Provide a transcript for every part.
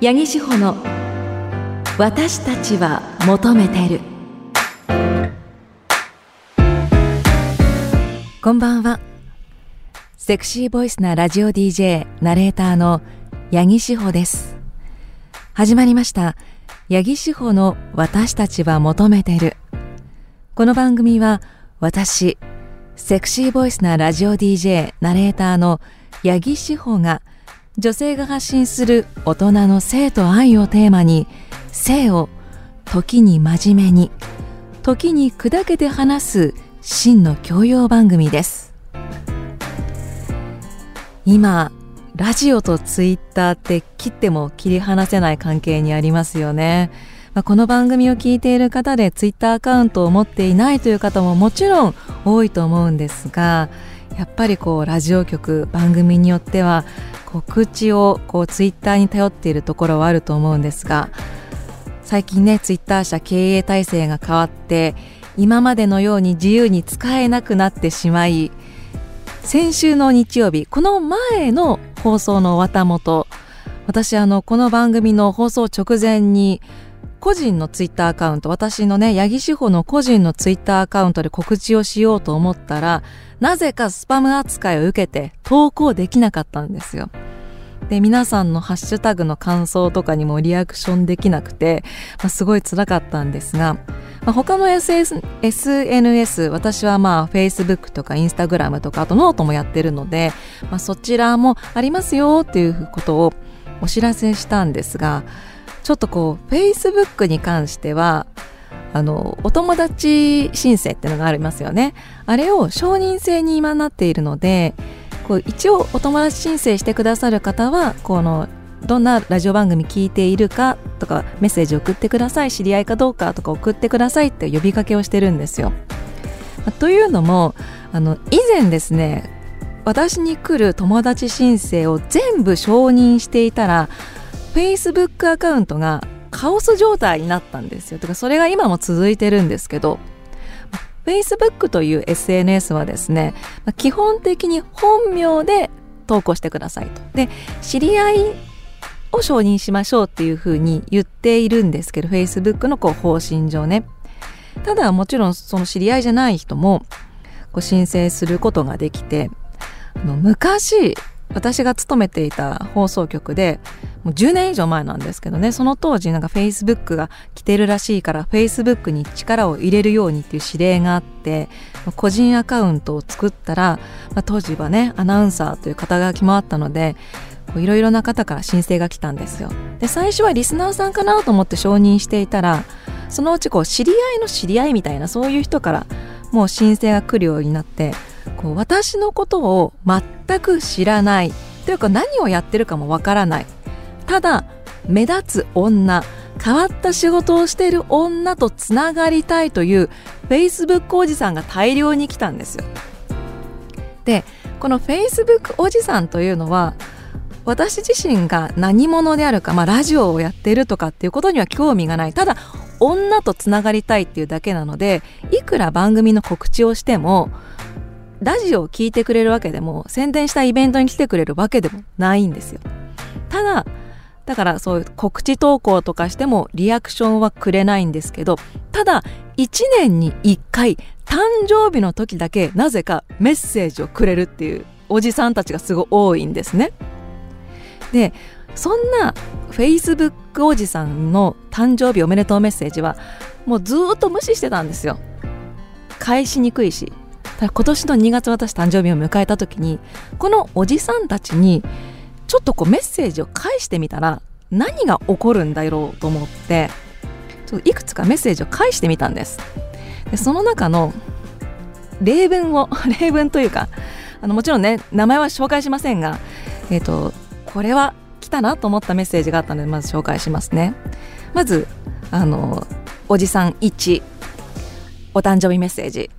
八木志保の私たちは求めてる。こんばんは。セクシーボイスなラジオ DJ ナレーターの八木志保です。始まりました。八木志保の私たちは求めてる。この番組は私セクシーボイスなラジオ DJ ナレーターの八木志保が女性が発信する大人の性と愛をテーマに性を時に真面目に時に砕けて話す真の教養番組です。今ラジオとツイッターって切っても切り離せない関係にありますよね、まあ、この番組を聞いている方でツイッターアカウントを持っていないという方ももちろん多いと思うんですがやっぱりこうラジオ局番組によっては告知をこうツイッターに頼っているところはあると思うんですが最近ねツイッター社経営体制が変わって今までのように自由に使えなくなってしまい先週の日曜日この前の放送の綿本私あのこの番組の放送直前に個人のツイッターアカウント私のね八木志保の個人のツイッターアカウントで告知をしようと思ったらなぜかスパム扱いを受けて投稿できなかったんですよ。で皆さんのハッシュタグの感想とかにもリアクションできなくて、まあ、すごい辛かったんですが、まあ、他の SS SNS 私はまあ Facebook とか Instagram とかあとノートもやってるので、まあ、そちらもありますよっていうことをお知らせしたんですがちょっとこう Facebook に関してはあのお友達申請っていうのがありますよねあれを承認制に今なっているのでこう一応お友達申請してくださる方はこのどんなラジオ番組聞いているかとかメッセージ送ってください知り合いかどうかとか送ってくださいって呼びかけをしてるんですよ。というのもあの以前ですね私に来る友達申請を全部承認していたら Facebook アカウントがカオス状態になったんですよ。とかそれが今も続いてるんですけど Facebook という SNS はですね、基本的に本名で投稿してくださいと。で、知り合いを承認しましょうっていうふうに言っているんですけど、Facebook のこう方針上ね。ただもちろんその知り合いじゃない人もこう申請することができて、あの昔私が勤めていた放送局でもう10年以上前なんですけどねその当時なんか Facebook が来てるらしいから Facebook に力を入れるようにっていう指令があって個人アカウントを作ったら、まあ、当時はねアナウンサーという肩書きもあったのでいろいろな方から申請が来たんですよ。で最初はリスナーさんかなと思って承認していたらそのうちこう知り合いの知り合いみたいなそういう人からもう申請が来るようになってこう私のことを全く知らない。というか何をやってるかもわからない。ただ目立つ女変わった仕事をしている女とつながりたいという Facebook おじさんが大量に来たんですよ。でこの Facebook おじさんというのは私自身が何者であるか、まあ、ラジオをやっているとかっていうことには興味がない。ただ女とつながりたいっていうだけなのでいくら番組の告知をしてもラジオを聞いてくれるわけでも宣伝したイベントに来てくれるわけでもないんですよ。ただだからそういう告知投稿とかしてもリアクションはくれないんですけどただ1年に1回誕生日の時だけなぜかメッセージをくれるっていうおじさんたちがすごい多いんですね。でそんな Facebook おじさんの誕生日おめでとうメッセージはもうずっと無視してたんですよ。返しにくいし。今年の2月私誕生日を迎えた時にこのおじさんたちにちょっとこうメッセージを返してみたら何が起こるんだろうと思ってちょっといくつかメッセージを返してみたんです。でその中の例文を 例文というかあのもちろんね名前は紹介しませんがえっ、ー、とこれは来たなと思ったメッセージがあったのでまず紹介しますね。まずあのおじさん1お誕生日メッセージ。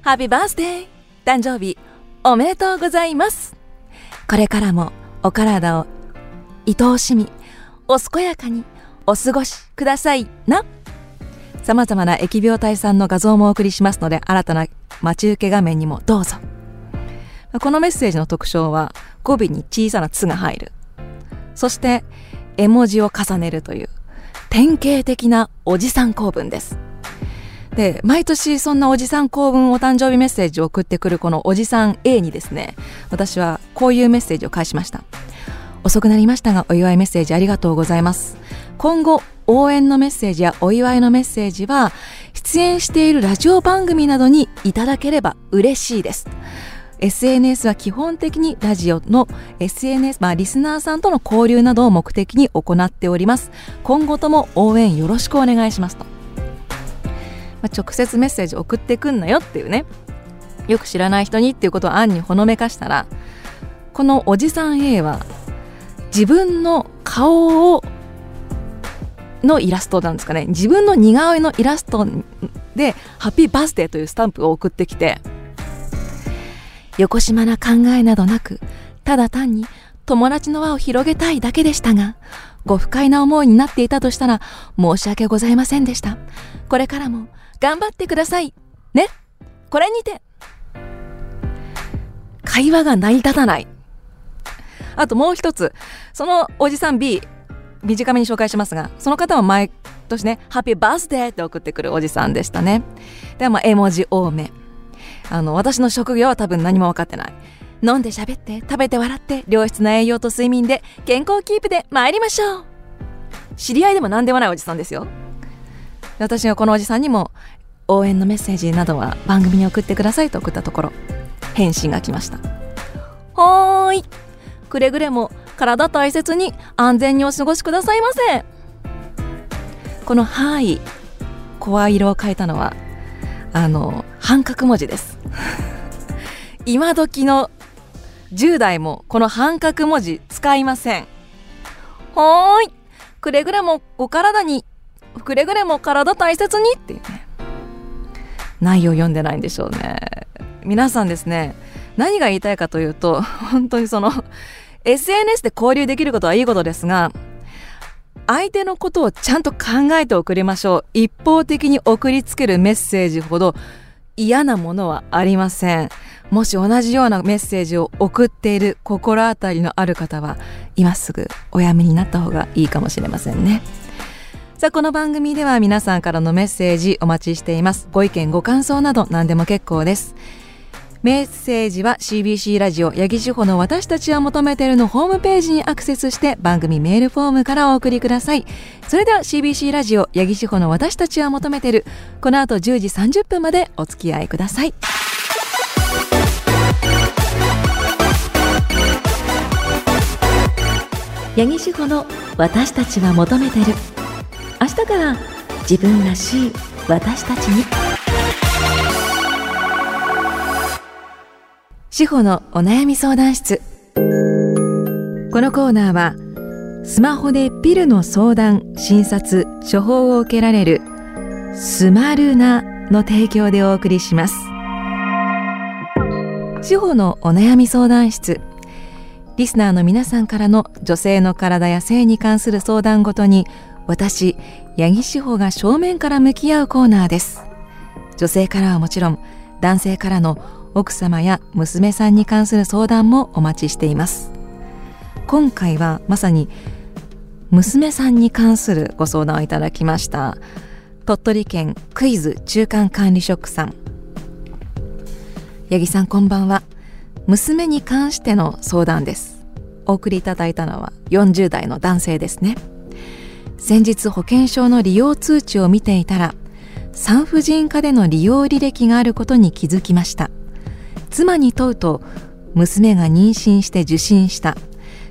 ハッピーバースデー誕生日おめでとうございます。これからもお体を愛おしみお健やかにお過ごしくださいな。さまざまな疫病退散の画像もお送りしますので新たな待ち受け画面にもどうぞ。このメッセージの特徴は語尾に小さな「つ」が入る。そして絵文字を重ねるという典型的なおじさん公文です。で毎年そんなおじさん公文お誕生日メッセージを送ってくるこのおじさん A にですね私はこういうメッセージを返しました。遅くなりましたがお祝いメッセージありがとうございます。今後応援のメッセージやお祝いのメッセージは出演しているラジオ番組などにいただければ嬉しいです。SNS は基本的にラジオの SNS、まあ、リスナーさんとの交流などを目的に行っております。今後とも応援よろしくお願いしますと、まあ、直接メッセージ送ってくんなよっていうね。よく知らない人にっていうことを暗にほのめかしたらこのおじさん A は自分の顔をのイラストなんですかね。自分の似顔絵のイラストで「ハッピーバースデー」というスタンプを送ってきて横島な考えなどなくただ単に友達の輪を広げたいだけでしたがご不快な思いになっていたとしたら申し訳ございませんでした。これからも頑張ってください。ね？これにて。会話が成り立たない。あともう一つ。そのおじさん B 短めに紹介しますがその方は毎年ね「ハッピーバースデー」って送ってくるおじさんでしたね。でまあ絵文字多め。あの私の職業は多分何も分かってない。飲んで喋って食べて笑って良質な栄養と睡眠で健康キープで参りましょう。知り合いでも何でもないおじさんですよ。私がこのおじさんにも応援のメッセージなどは番組に送ってくださいと送ったところ返信が来ました。はーい。くれぐれも体大切に安全にお過ごしくださいませ。この「はい」声色を変えたのはあの半角文字です。今時の10代もこの半角文字使いません。はーい。くれぐれもお体にくれぐれも体大切にっていうね。内容読んでないんでしょうね。皆さんですね何が言いたいかというと 本当にその SNS で交流できることはいいことですが相手のことをちゃんと考えて送りましょう。一方的に送りつけるメッセージほど嫌なものはありません。もし同じようなメッセージを送っている心当たりのある方は今すぐおやめになった方がいいかもしれませんね。さあこの番組では皆さんからのメッセージお待ちしています。ご意見ご感想など何でも結構です。メッセージは CBC ラジオ八木志保の私たちは求めてるのホームページにアクセスして番組メールフォームからお送りください。それでは CBC ラジオ八木志保の私たちは求めてるこの後10時30分までお付き合いください。八木志保の私たちは求めてる。明日から自分らしい私たちに。志保のお悩み相談室。このコーナーはスマホでピルの相談診察処方を受けられるスマルナの提供でお送りします。志保のお悩み相談室。リスナーの皆さんからの女性の体や性に関する相談ごとに私八木志保が正面から向き合うコーナーです。女性からはもちろん男性からの奥様や娘さんに関する相談もお待ちしています。今回はまさに娘さんに関するご相談をいただきました鳥取県クイズ中間管理職さん。八木さんこんばんは。娘に関しての相談です。お送りいただいたのは40代の男性ですね。先日保険証の利用通知を見ていたら産婦人科での利用履歴があることに気づきました。妻に問うと娘が妊娠して受診した。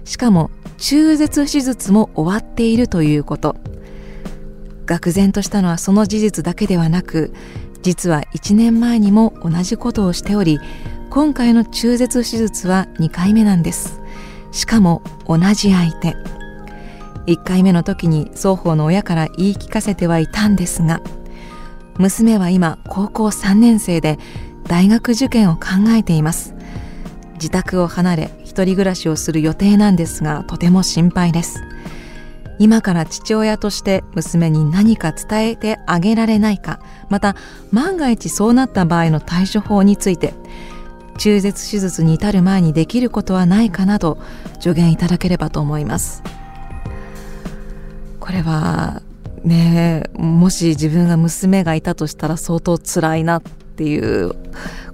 しかも中絶手術も終わっているということ。愕然としたのはその事実だけではなく実は1年前にも同じことをしており今回の中絶手術は2回目なんです。しかも同じ相手。1回目の時に双方の親から言い聞かせてはいたんですが娘は今高校3年生で大学受験を考えています。自宅を離れ一人暮らしをする予定なんですがとても心配です。今から父親として娘に何か伝えてあげられないかまた万が一そうなった場合の対処法について中絶手術に至る前にできることはないかなど助言いただければと思います。これはねもし自分が娘がいたとしたら相当辛いなっていう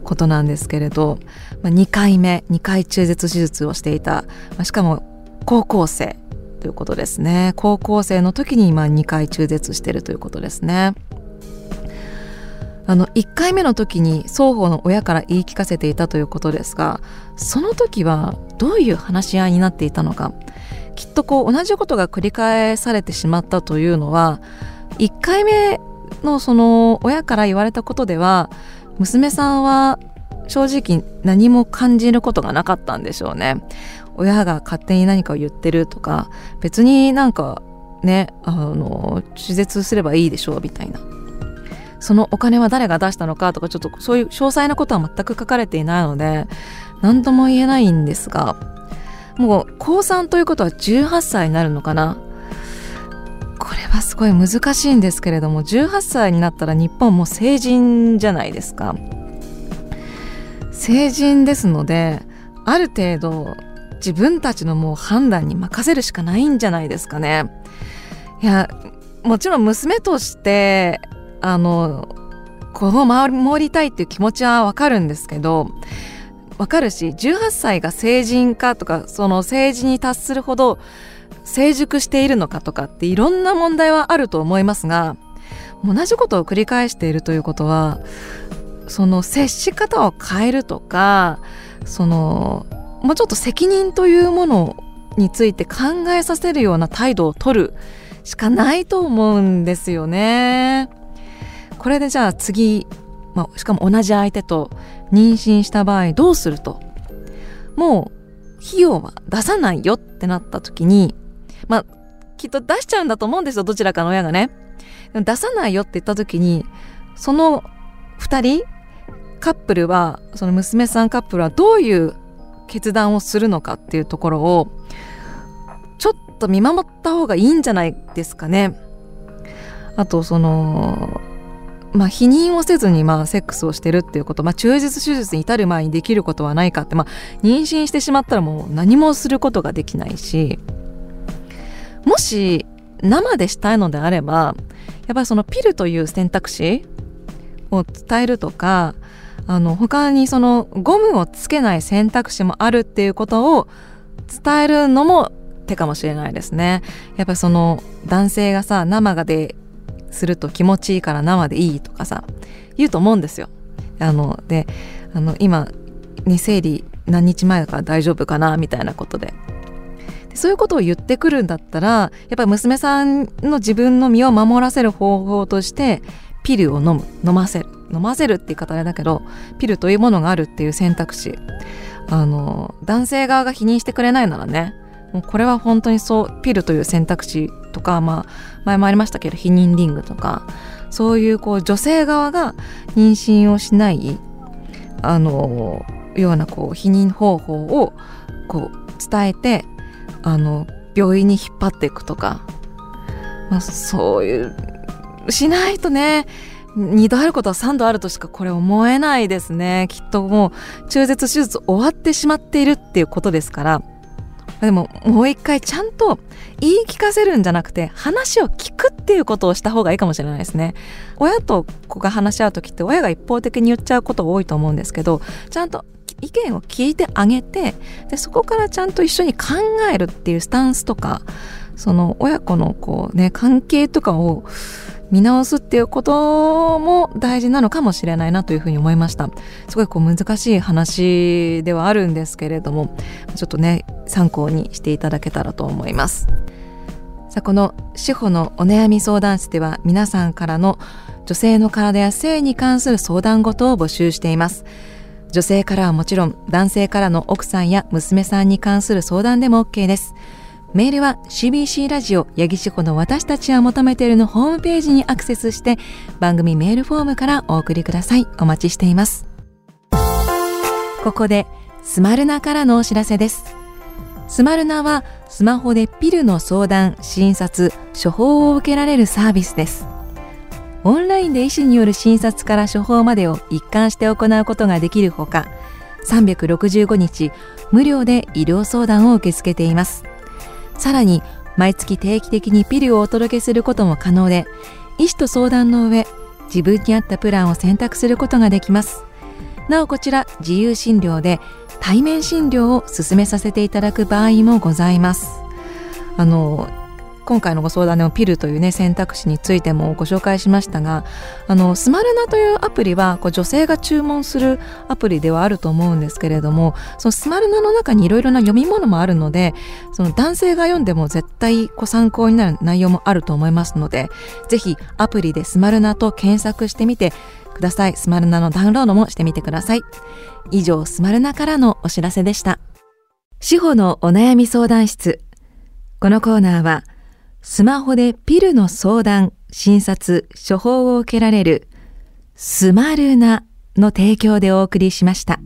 ことなんですけれど、まあ、2回目2回中絶手術をしていた、まあ、しかも高校生ということですね。高校生の時に今2回中絶してるということですね。あの1回目の時に双方の親から言い聞かせていたということですがその時はどういう話し合いになっていたのか。きっとこう同じことが繰り返されてしまったというのは1回目のその親から言われたことでは娘さんは正直何も感じることがなかったんでしょうね。親が勝手に何かを言ってるとか別になんかねあの手術すればいいでしょうみたいなそのお金は誰が出したのかとかちょっとそういう詳細なことは全く書かれていないので何とも言えないんですがもう高3ということは18歳になるのかな？これはすごい難しいんですけれども18歳になったら日本も成人じゃないですか。成人ですのである程度自分たちのもう判断に任せるしかないんじゃないですかね。いやもちろん娘としてあの子を守りたいっていう気持ちはわかるんですけどわかるし18歳が成人かとかその成人に達するほど成熟しているのかとかっていろんな問題はあると思いますが同じことを繰り返しているということはその接し方を変えるとかそのもうちょっと責任というものについて考えさせるような態度を取るしかないと思うんですよね。これでじゃあ次、まあ、しかも同じ相手と妊娠した場合どうすると？もう費用は出さないよってなった時にまあきっと出しちゃうんだと思うんですよどちらかの親がね。出さないよって言った時にその2人カップルはその娘さんカップルはどういう決断をするのかっていうところをちょっと見守った方がいいんじゃないですかね。あとそのまあ、否認をせずにまあセックスをしてるっていうこと、まあ、中絶手術に至る前にできることはないかって、まあ、妊娠してしまったらもう何もすることができないしもし生でしたいのであればやっぱりそのピルという選択肢を伝えるとかあの他にそのゴムをつけない選択肢もあるっていうことを伝えるのも手かもしれないですね。やっぱその男性がさ生がですると気持ちいいから生でいいとかさ言うと思うんですよ。あのであの今に生理何日前だから大丈夫かなみたいなことで。でそういうことを言ってくるんだったらやっぱり娘さんの自分の身を守らせる方法としてピルを飲む。飲ませる。飲ませるって言い方あれだけどピルというものがあるっていう選択肢。あの男性側が否認してくれないならねもうこれは本当にそうピルという選択肢とか、まあ、前もありましたけど避妊リングとかそういうこう女性側が妊娠をしないあのようなこう避妊方法をこう伝えてあの病院に引っ張っていくとか、まあ、そういうしないとね2度あることは3度あるとしかこれ思えないですね。きっともう中絶手術終わってしまっているっていうことですからでももう一回ちゃんと言い聞かせるんじゃなくて話を聞くっていうことをした方がいいかもしれないですね。親と子が話し合う時って親が一方的に言っちゃうこと多いと思うんですけどちゃんと意見を聞いてあげてでそこからちゃんと一緒に考えるっていうスタンスとかその親子のこうね関係とかを見直すっていうことも大事なのかもしれないなというふうに思いました。すごいこう難しい話ではあるんですけれどもちょっとね参考にしていただけたらと思います。さあこの司法のお悩み相談室では皆さんからの女性の体や性に関する相談事を募集しています。女性からはもちろん男性からの奥さんや娘さんに関する相談でも OK です。メールは CBC ラジオ八木志保の私たちは求めているのホームページにアクセスして番組メールフォームからお送りください。お待ちしています。ここでスマルナからのお知らせです。スマルナはスマホでピルの相談、診察、処方を受けられるサービスです。オンラインで医師による診察から処方までを一貫して行うことができるほか365日無料で医療相談を受け付けています。さらに毎月定期的にピルをお届けすることも可能で医師と相談の上自分に合ったプランを選択することができます。なおこちら自由診療で対面診療を進めさせていただく場合もございます。あの今回のご相談のピルというね選択肢についてもご紹介しましたがあのスマルナというアプリはこう女性が注文するアプリではあると思うんですけれどもそのスマルナの中にいろいろな読み物もあるのでその男性が読んでも絶対ご参考になる内容もあると思いますのでぜひアプリでスマルナと検索してみてください。スマルナのダウンロードもしてみてください。以上スマルナからのお知らせでした。司法のお悩み相談室。このコーナーはスマホでピルの相談、診察、処方を受けられるスマルナの提供でお送りしました。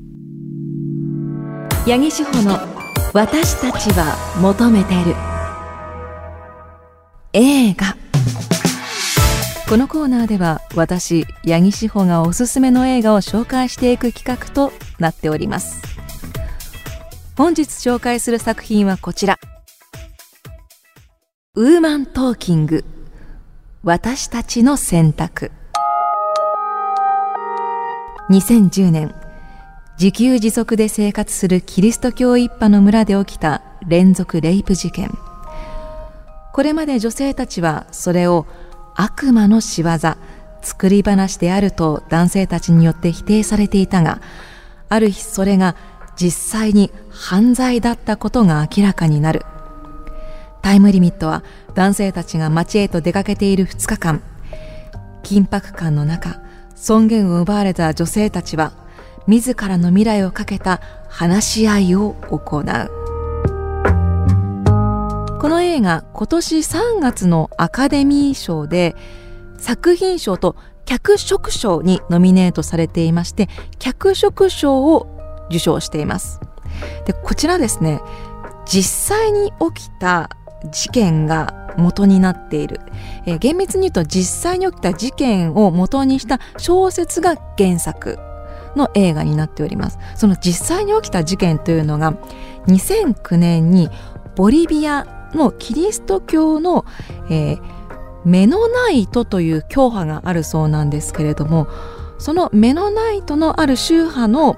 八木志保の私たちは求めてる。映画。このコーナーでは私八木志保がおすすめの映画を紹介していく企画となっております。本日紹介する作品はこちら。ウーマントーキング。私たちの選択。2010年自給自足で生活するキリスト教一派の村で起きた連続レイプ事件。これまで女性たちはそれを悪魔の仕業作り話であると男性たちによって否定されていたがある日それが実際に犯罪だったことが明らかになる。タイムリミットは男性たちが街へと出かけている2日間。緊迫感の中尊厳を奪われた女性たちは自らの未来をかけた話し合いを行う。この映画今年3月のアカデミー賞で作品賞と脚色賞にノミネートされていまして脚色賞を受賞しています。でこちらですね。実際に起きた事件が元になっている、えー、厳密に言うと実際に起きた事件を元にした小説が原作の映画になっております。その実際に起きた事件というのが2009年にボリビアのキリスト教の、えー、メノナイトという教派があるそうなんですけれどもそのメノナイトのある宗派の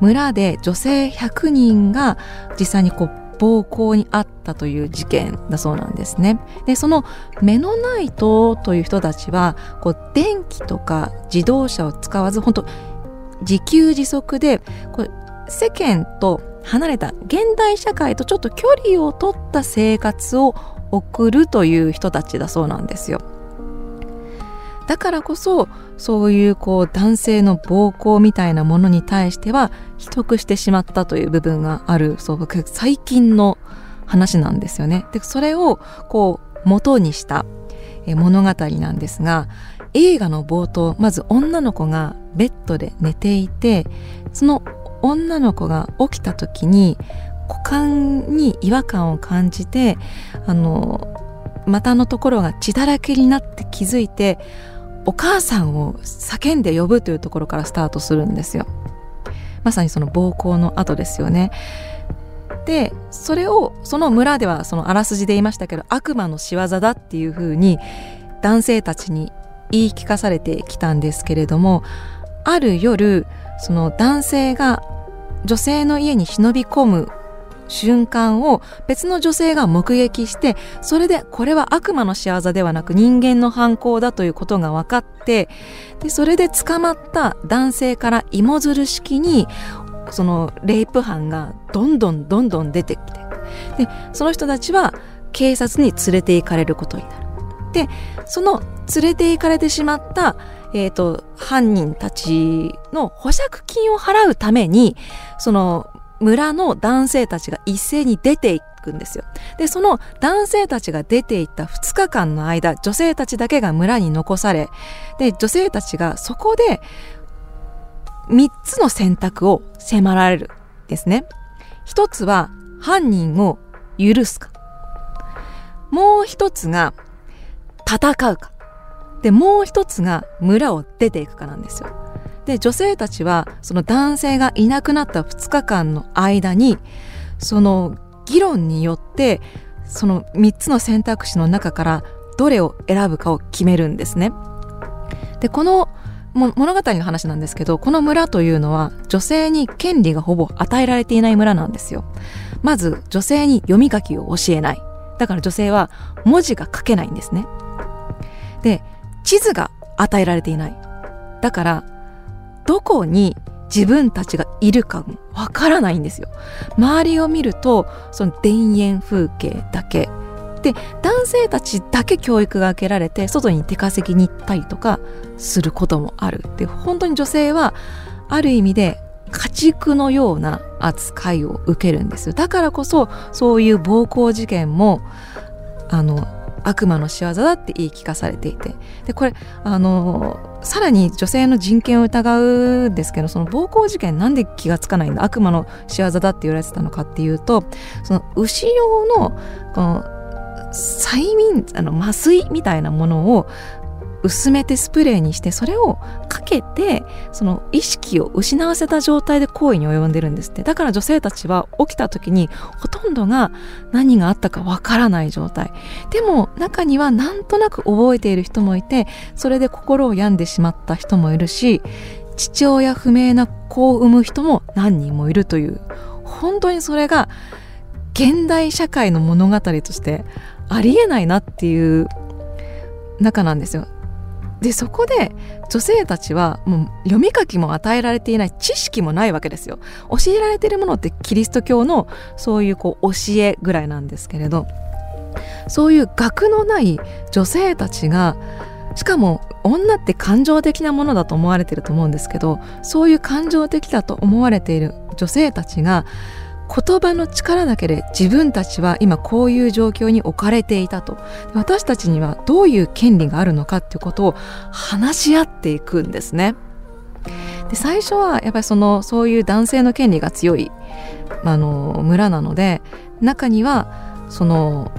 村で女性100人が実際にこう暴行にあったという事件だそうなんですね。でそのメノナイトという人たちはこう電気とか自動車を使わず本当自給自足でこう世間と離れた現代社会とちょっと距離を取った生活を送るという人たちだそうなんですよ。だからこそそういうこう男性の暴行みたいなものに対しては秘匿してしまったという部分があるそう最近の話なんですよね。でそれをこう元にした物語なんですが映画の冒頭まず女の子がベッドで寝ていてその女の子が起きた時に股間に違和感を感じてあの股のところが血だらけになって気づいてお母さんを叫んで呼ぶというところからスタートするんですよ。まさにその暴行の後ですよね。でそれをその村ではそのあらすじで言いましたけど悪魔の仕業だっていうふうに男性たちに言い聞かされてきたんですけれどもある夜その男性が女性の家に忍び込む瞬間を別の女性が目撃してそれでこれは悪魔の仕業ではなく人間の犯行だということが分かってでそれで捕まった男性から芋づる式にそのレイプ犯がどんどんどんどん出てきてでその人たちは警察に連れて行かれることになる。でその連れて行かれてしまったえーと犯人たちの保釈金を払うためにその村の男性たちが一斉に出ていくんですよ。で、その男性たちが出ていった2日間の間、女性たちだけが村に残され、で、女性たちがそこで3つの選択を迫られるですね。一つは犯人を許すか。もう一つが戦うか。で、もう一つが村を出ていくかなんですよ。で女性たちはその男性がいなくなった2日間の間にその議論によってその3つの選択肢の中からどれを選ぶかを決めるんですね。でこの物語の話なんですけどこの村というのは女性に権利がほぼ与えられていない村なんですよ。まず女性に読み書きを教えない。だから女性は文字が書けないんですね。で地図が与えられていない。だからどこに自分たちがいるかわからないんですよ。周りを見るとその田園風景だけ。で男性たちだけ教育が受けられて外に出稼ぎに行ったりとかすることもある。で本当に女性はある意味で家畜のような扱いを受けるんですよ。だからこそそういう暴行事件もあの悪魔の仕業だって言い聞かされていて。でこれあのさらに女性の人権を疑うんですけどその暴行事件なんで気がつかないんだ？悪魔の仕業だって言われてたのかっていうとその牛用のこの催眠あの麻酔みたいなものを薄めてスプレーにしてそれをかけてその意識を失わせた状態で行為に及んでるんですって。だから女性たちは起きた時にほとんどが何があったかわからない状態。でも中にはなんとなく覚えている人もいてそれで心を病んでしまった人もいるし父親不明な子を産む人も何人もいるという。本当にそれが現代社会の物語としてありえないなっていう中なんですよ。でそこで女性たちはもう読み書きも与えられていない知識もないわけですよ。教えられているものってキリスト教のそういうこう教えぐらいなんですけれど。そういう学のない女性たちがしかも女って感情的なものだと思われてると思うんですけどそういう感情的だと思われている女性たちが言葉の力だけで自分たちは今こういう状況に置かれていたと私たちにはどういう権利があるのかっていうことを話し合っていくんですね。で最初はやっぱりそのそういう男性の権利が強いあの村なので中にはその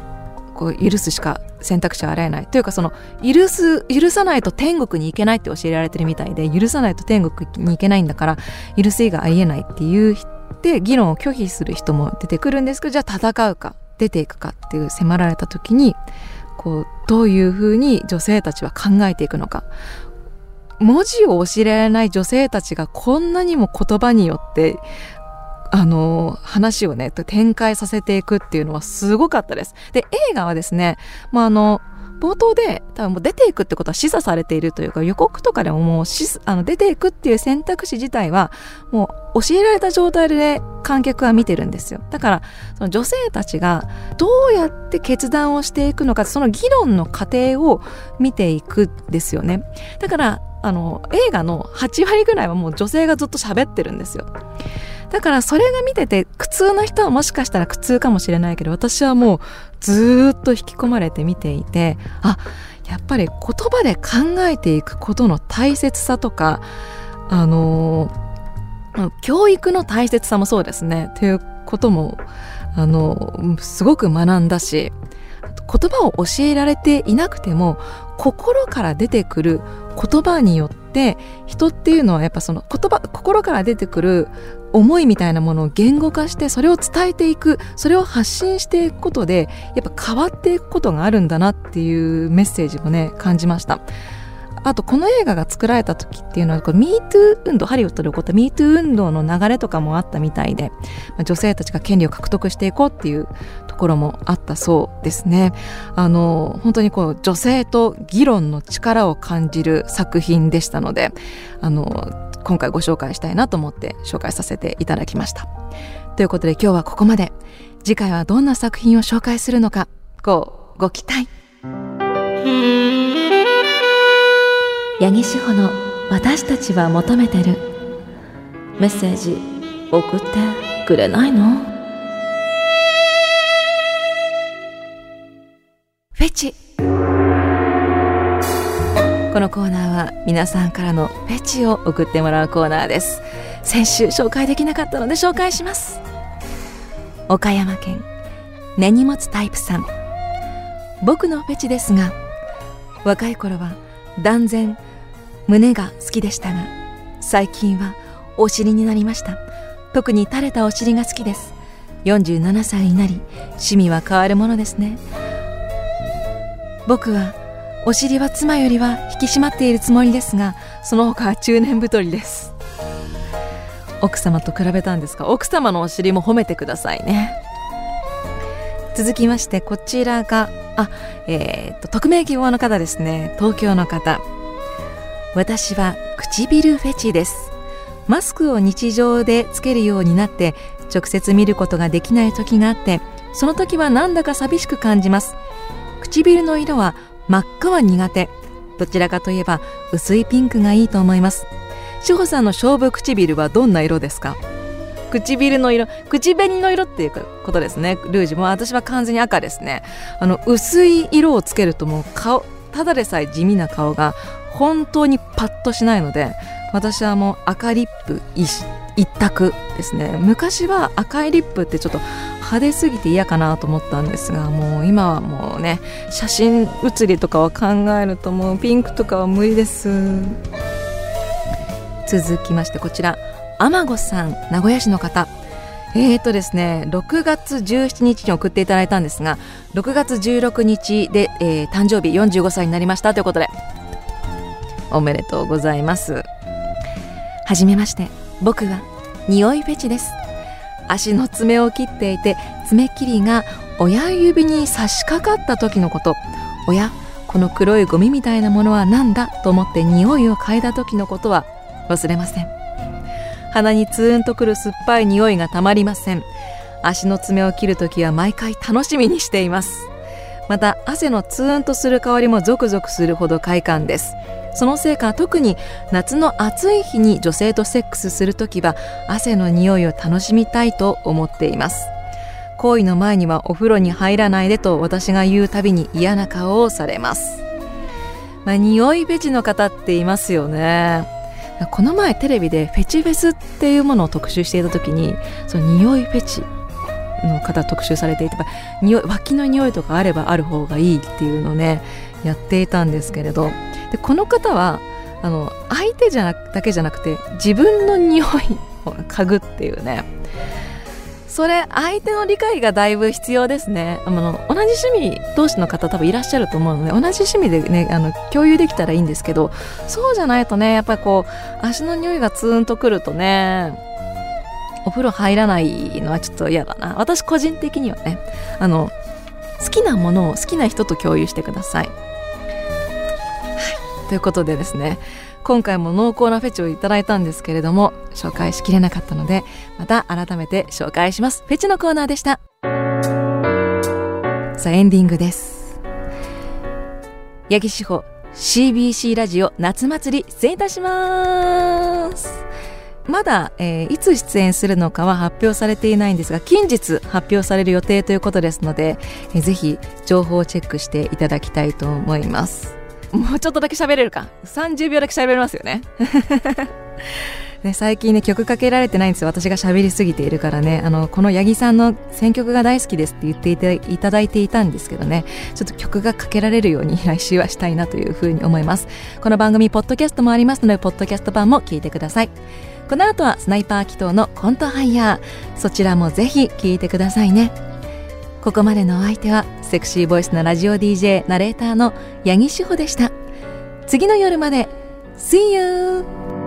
こう許すしか選択肢はあらえないというかその許す許さないと天国に行けないって教えられてるみたいで許さないと天国に行けないんだから許す以外ありえないっていう人で議論を拒否する人も出てくるんですけどじゃあ戦うか出ていくかっていう迫られた時にこうどういうふうに女性たちは考えていくのか文字を教えられない女性たちがこんなにも言葉によってあの話をね展開させていくっていうのはすごかったです。で映画はですね、まあ、あの冒頭で多分もう出ていくってことは示唆されているというか予告とかでももうあの出ていくっていう選択肢自体はもう教えられた状態で観客は見てるんですよ。だからその女性たちがどうやって決断をしていくのかその議論の過程を見ていくですよね。だからあの映画の8割ぐらいはもう女性がずっと喋ってるんですよ。だからそれが見てて苦痛な人はもしかしたら苦痛かもしれないけど私はもうずっと引き込まれて見ていてあやっぱり言葉で考えていくことの大切さとかあの教育の大切さもそうですね。ということもあのすごく学んだし言葉を教えられていなくても心から出てくる言葉によって人っていうのはやっぱその言葉心から出てくる思いみたいなものを言語化してそれを伝えていくそれを発信していくことでやっぱ変わっていくことがあるんだなっていうメッセージもね感じました。あとこの映画が作られた時っていうのはこ MeToo 運動ハリウッドで起こった MeToo 運動の流れとかもあったみたいで、まあ、女性たちが権利を獲得していこうっていうところもあったそうですね。あの本当にこう女性と議論の力を感じる作品でしたのであの今回ご紹介したいなと思って紹介させていただきました。ということで今日はここまで。次回はどんな作品を紹介するのかごご期待。八木志保の私たちは求めてるメッセージ送ってくれないの？このコーナーは皆さんからのフェチを送ってもらうコーナーです。先週紹介できなかったので紹介します。岡山県根に持つタイプさん。僕のフェチですが若い頃は断然胸が好きでしたが最近はお尻になりました。特に垂れたお尻が好きです。47歳になり趣味は変わるものですね。僕はお尻は妻よりは引き締まっているつもりですがその他は中年太りです。奥様と比べたんですが奥様のお尻も褒めてくださいね。続きましてこちらがあえー、と匿名希望の方ですね。東京の方。私は唇フェチです。マスクを日常でつけるようになって直接見ることができない時があってその時はなんだか寂しく感じます。唇の色は真っ赤は苦手。どちらかといえば薄いピンクがいいと思います。志保さんの勝負唇はどんな色ですか？唇の色口紅の色っていうことですね。ルージュも。私は完全に赤ですね。あの薄い色をつけるともう顔ただでさえ地味な顔が本当にパッとしないので私はもう赤リップ一択ですね。昔は赤いリップってちょっと派手すぎて嫌かなと思ったんですがもう今はもうね写真写りとかを考えるともうピンクとかは無理です。続きましてこちら。天子さん名古屋市の方。えーとですね、6月17日に送っていただいたんですが6月16日で、えー、誕生日45歳になりましたということで。おめでとうございます。はじめまして。僕は匂いフェチです。足の爪を切っていて爪切りが親指に差し掛かった時のこと。おやこの黒いゴミみたいなものは何だと思って匂いを嗅いだ時のことは忘れません。鼻にツーンとくる酸っぱい匂いがたまりません。足の爪を切るときは毎回楽しみにしています。また汗のツーンとする香りもゾクゾクするほど快感です。そのせいか特に夏の暑い日に女性とセックスするときは汗の匂いを楽しみたいと思っています。行為の前にはお風呂に入らないでと私が言うたびに嫌な顔をされます。まあ、匂いフェチの方っていますよね。この前テレビでフェチフェスっていうものを特集していた時にその匂いフェチの方特集されていて匂い脇の匂いとかあればある方がいいっていうのをねやっていたんですけれど。でこの方はあの相手じゃなだけじゃなくて自分の匂いを 嗅ぐっていうね。それ相手の理解がだいぶ必要ですね。あの同じ趣味同士の方多分いらっしゃると思うので同じ趣味でねあの共有できたらいいんですけどそうじゃないとねやっぱりこう足の匂いがツーンとくるとねお風呂入らないのはちょっと嫌だな。私個人的にはねあの好きなものを好きな人と共有してください、ということでですね今回も濃厚なフェチをいただいたんですけれども紹介しきれなかったのでまた改めて紹介します。フェチのコーナーでした。さあエンディングです。八木志保 CBC ラジオ夏祭り出演いたします。まだ、えー、いつ出演するのかは発表されていないんですが近日発表される予定ということですので、えー、ぜひ情報をチェックしていただきたいと思います。もうちょっとだけ喋れるか。30秒だけ喋れますよね。ね、最近ね曲かけられてないんですよ。私が喋りすぎているからね。あのこの八木さんの選曲が大好きですって言っていただいていたんですけどね。ちょっと曲がかけられるように来週はしたいなというふうに思います。この番組ポッドキャストもありますのでポッドキャスト版も聞いてください。この後はスナイパー祈祷のコントハイヤーそちらもぜひ聞いてくださいね。ここまでのお相手はセクシーボイスのラジオ DJ ナレーターの八木志保でした次の夜まで See you!